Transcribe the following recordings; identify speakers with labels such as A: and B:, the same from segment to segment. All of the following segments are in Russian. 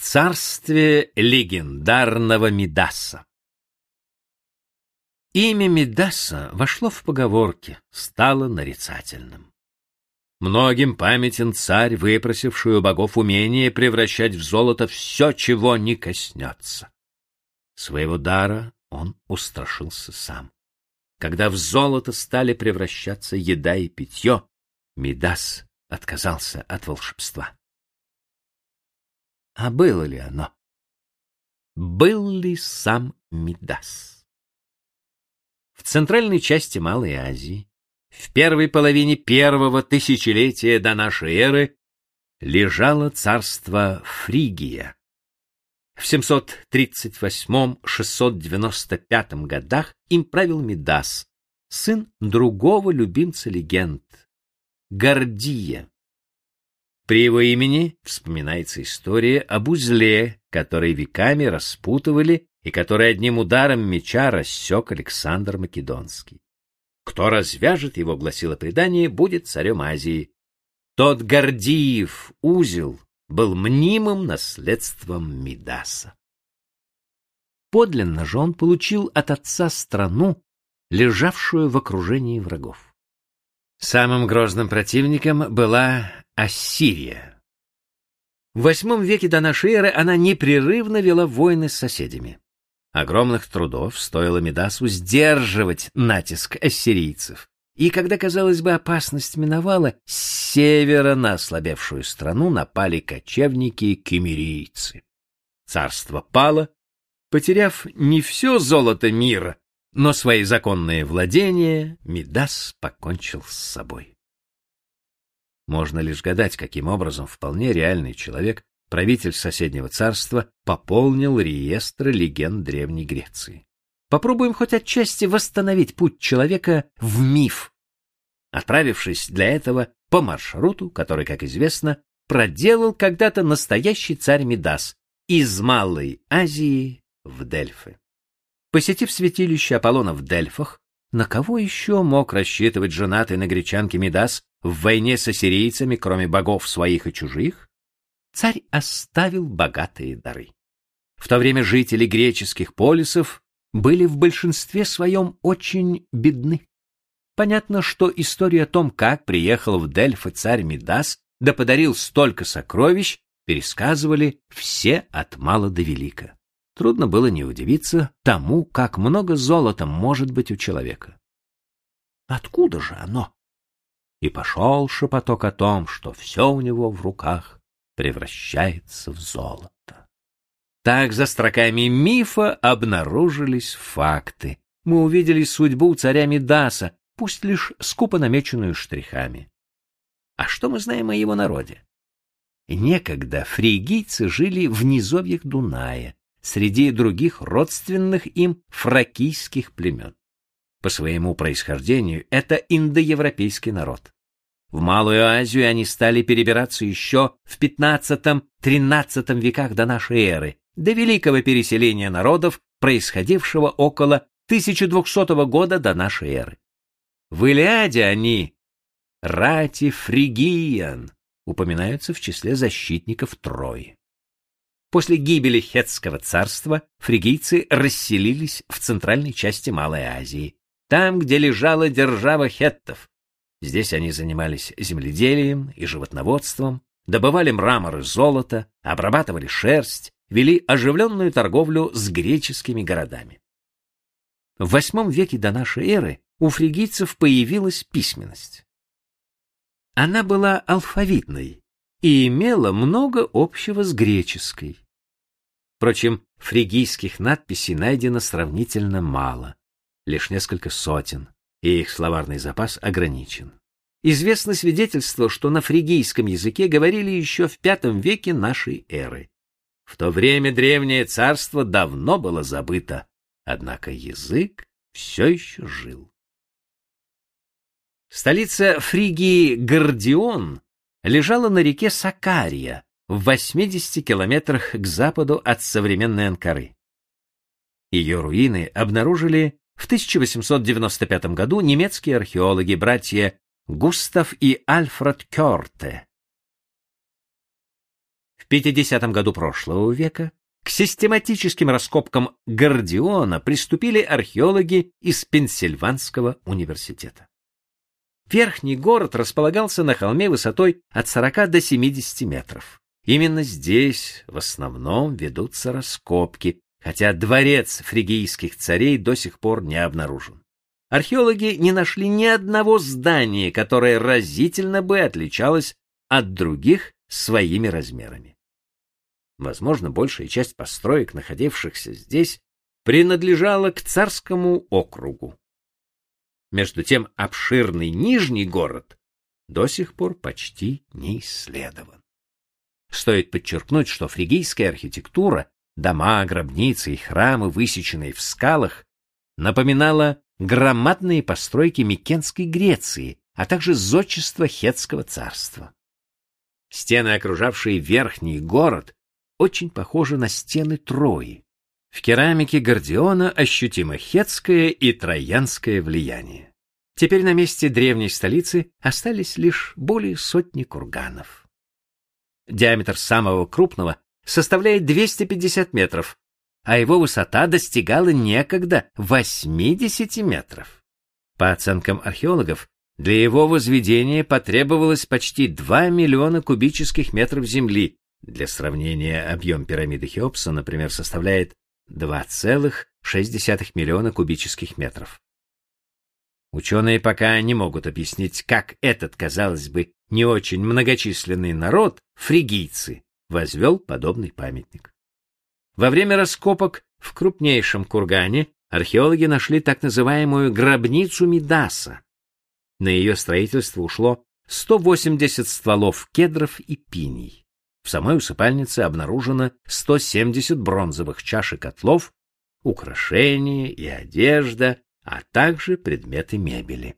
A: царстве легендарного Мидаса. Имя Мидаса вошло в поговорки, стало нарицательным. Многим памятен царь, выпросивший у богов умение превращать в золото все, чего не коснется. Своего дара он устрашился сам. Когда в золото стали превращаться еда и питье, Мидас отказался от волшебства. А было ли оно? Был ли сам Мидас? В центральной части Малой Азии, в первой половине первого тысячелетия до нашей эры, лежало царство Фригия. В 738-695 годах им правил Мидас, сын другого любимца легенд, Гордия. При его имени вспоминается история об узле, который веками распутывали и который одним ударом меча рассек Александр Македонский. Кто развяжет его, гласило предание, будет царем Азии. Тот Гордиев узел был мнимым наследством Мидаса. Подлинно же он получил от отца страну, лежавшую в окружении врагов. Самым грозным противником была Ассирия. В восьмом веке до нашей эры она непрерывно вела войны с соседями. Огромных трудов стоило Медасу сдерживать натиск ассирийцев. И когда, казалось бы, опасность миновала, с севера на ослабевшую страну напали кочевники-кемерийцы. Царство пало, потеряв не все золото мира, но свои законные владения, Мидас покончил с собой. Можно лишь гадать, каким образом вполне реальный человек, правитель соседнего царства, пополнил реестр легенд Древней Греции. Попробуем хоть отчасти восстановить путь человека в миф, отправившись для этого по маршруту, который, как известно, проделал когда-то настоящий царь Мидас из Малой Азии в Дельфы. Посетив святилище Аполлона в Дельфах, на кого еще мог рассчитывать женатый на гречанке Мидас в войне с ассирийцами, кроме богов своих и чужих, царь оставил богатые дары. В то время жители греческих полисов были в большинстве своем очень бедны. Понятно, что история о том, как приехал в Дельфы царь Мидас, да подарил столько сокровищ, пересказывали все от мала до велика. Трудно было не удивиться тому, как много золота может быть у человека. Откуда же оно? И пошел шепоток о том, что все у него в руках превращается в золото. Так за строками мифа обнаружились факты. Мы увидели судьбу царя Мидаса, пусть лишь скупо намеченную штрихами. А что мы знаем о его народе? Некогда фригийцы жили в низовьях Дуная, среди других родственных им фракийских племен. По своему происхождению это индоевропейский народ. В Малую Азию они стали перебираться еще в XV-XIII веках до нашей эры, до великого переселения народов, происходившего около 1200 года до нашей эры. В Илиаде они, рати фригиян, упоминаются в числе защитников Трои. После гибели Хетского царства фригийцы расселились в центральной части Малой Азии, там, где лежала держава хеттов. Здесь они занимались земледелием и животноводством, добывали мрамор и золото, обрабатывали шерсть, вели оживленную торговлю с греческими городами. В восьмом веке до нашей эры у фригийцев появилась письменность. Она была алфавитной и имела много общего с греческой. Впрочем, фригийских надписей найдено сравнительно мало лишь несколько сотен, и их словарный запас ограничен. Известно свидетельство, что на фригийском языке говорили еще в V веке нашей эры. В то время древнее царство давно было забыто, однако язык все еще жил. Столица Фригии Гордион лежала на реке Сакария в 80 километрах к западу от современной Анкары. Ее руины обнаружили в 1895 году немецкие археологи, братья Густав и Альфред Кёрте. В 50 году прошлого века к систематическим раскопкам Гордиона приступили археологи из Пенсильванского университета. Верхний город располагался на холме высотой от 40 до 70 метров. Именно здесь в основном ведутся раскопки, хотя дворец фригийских царей до сих пор не обнаружен. Археологи не нашли ни одного здания, которое разительно бы отличалось от других своими размерами. Возможно, большая часть построек, находившихся здесь, принадлежала к царскому округу. Между тем обширный Нижний город до сих пор почти не исследован. Стоит подчеркнуть, что фригийская архитектура, дома, гробницы и храмы, высеченные в скалах, напоминала громадные постройки Микенской Греции, а также зодчество Хетского царства. Стены, окружавшие верхний город, очень похожи на стены Трои. В керамике Гордиона ощутимо хетское и троянское влияние. Теперь на месте древней столицы остались лишь более сотни курганов. Диаметр самого крупного составляет 250 метров, а его высота достигала некогда 80 метров. По оценкам археологов, для его возведения потребовалось почти 2 миллиона кубических метров земли. Для сравнения, объем пирамиды Хеопса, например, составляет 2,6 миллиона кубических метров. Ученые пока не могут объяснить, как этот, казалось бы, не очень многочисленный народ, фригийцы, возвел подобный памятник. Во время раскопок в крупнейшем кургане археологи нашли так называемую гробницу Мидаса. На ее строительство ушло 180 стволов кедров и пиний. В самой усыпальнице обнаружено 170 бронзовых чаш и котлов, украшения и одежда, а также предметы мебели.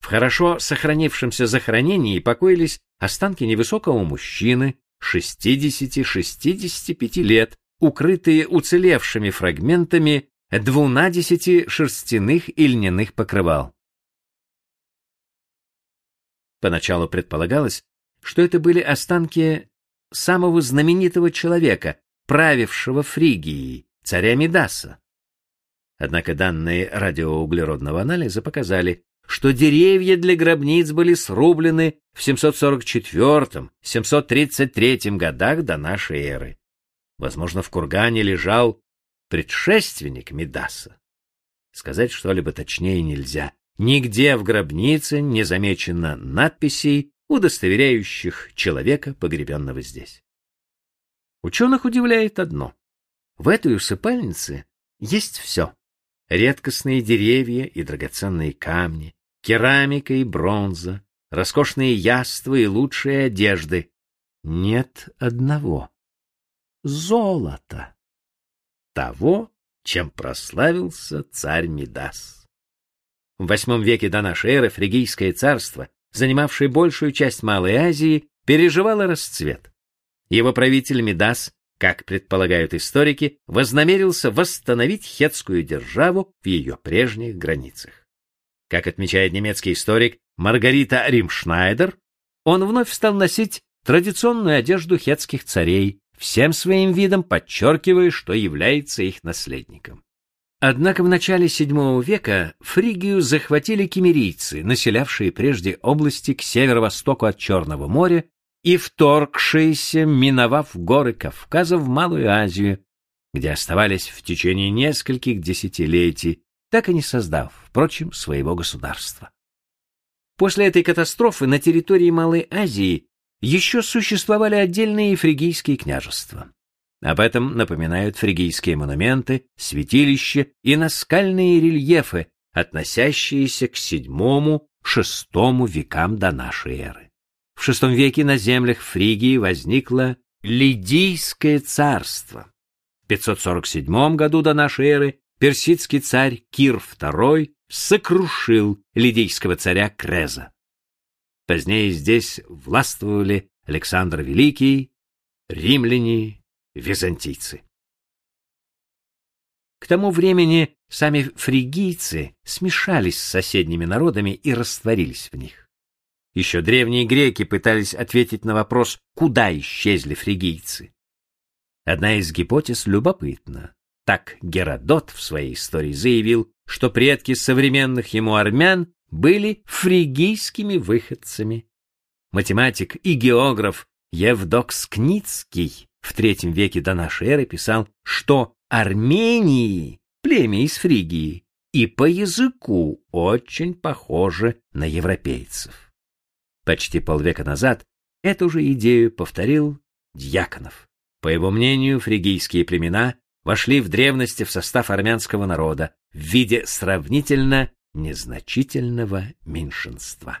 A: В хорошо сохранившемся захоронении покоились останки невысокого мужчины 60-65 лет, укрытые уцелевшими фрагментами двунадесяти шерстяных и льняных покрывал. Поначалу предполагалось, что это были останки самого знаменитого человека, правившего Фригией, царя Мидаса. Однако данные радиоуглеродного анализа показали, что деревья для гробниц были срублены в 744-733 годах до нашей эры. Возможно, в кургане лежал предшественник Мидаса. Сказать что-либо точнее нельзя. Нигде в гробнице не замечено надписей, удостоверяющих человека, погребенного здесь. Ученых удивляет одно. В этой усыпальнице есть все. Редкостные деревья и драгоценные камни, керамика и бронза, роскошные яства и лучшие одежды. Нет одного — золота. Того, чем прославился царь Мидас. В восьмом веке до нашей эры фригийское царство, занимавшее большую часть Малой Азии, переживало расцвет. Его правитель Мидас, как предполагают историки, вознамерился восстановить хетскую державу в ее прежних границах. Как отмечает немецкий историк Маргарита Римшнайдер, он вновь стал носить традиционную одежду хетских царей, всем своим видом подчеркивая, что является их наследником. Однако в начале VII века Фригию захватили кемерийцы, населявшие прежде области к северо-востоку от Черного моря и вторгшиеся, миновав горы Кавказа в Малую Азию, где оставались в течение нескольких десятилетий, так и не создав, впрочем, своего государства. После этой катастрофы на территории Малой Азии еще существовали отдельные фригийские княжества. Об этом напоминают фригийские монументы, святилища и наскальные рельефы, относящиеся к VII-VI векам до нашей эры. В VI веке на землях Фригии возникло Лидийское царство. В 547 году до нашей эры персидский царь Кир II сокрушил лидийского царя Креза. Позднее здесь властвовали Александр Великий, римляне, византийцы. К тому времени сами фригийцы смешались с соседними народами и растворились в них. Еще древние греки пытались ответить на вопрос, куда исчезли фригийцы. Одна из гипотез любопытна. Так Геродот в своей истории заявил, что предки современных ему армян были фригийскими выходцами. Математик и географ Евдок Скницкий в III веке до нашей эры писал, что Армении, племя из Фригии, и по языку очень похожи на европейцев. Почти полвека назад эту же идею повторил Дьяконов. По его мнению, фригийские племена вошли в древности в состав армянского народа в виде сравнительно незначительного меньшинства.